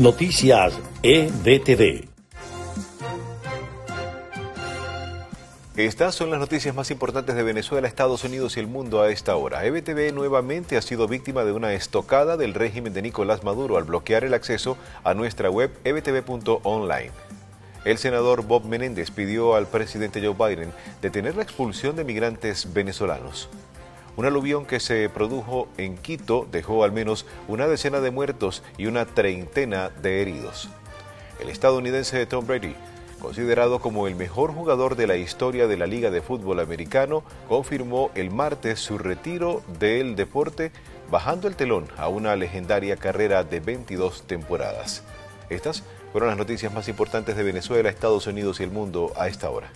Noticias EBTV. Estas son las noticias más importantes de Venezuela, Estados Unidos y el mundo a esta hora. EBTV nuevamente ha sido víctima de una estocada del régimen de Nicolás Maduro al bloquear el acceso a nuestra web ebtv.online. El senador Bob Menéndez pidió al presidente Joe Biden detener la expulsión de migrantes venezolanos. Un aluvión que se produjo en Quito dejó al menos una decena de muertos y una treintena de heridos. El estadounidense Tom Brady, considerado como el mejor jugador de la historia de la Liga de Fútbol Americano, confirmó el martes su retiro del deporte, bajando el telón a una legendaria carrera de 22 temporadas. Estas fueron las noticias más importantes de Venezuela, Estados Unidos y el mundo a esta hora.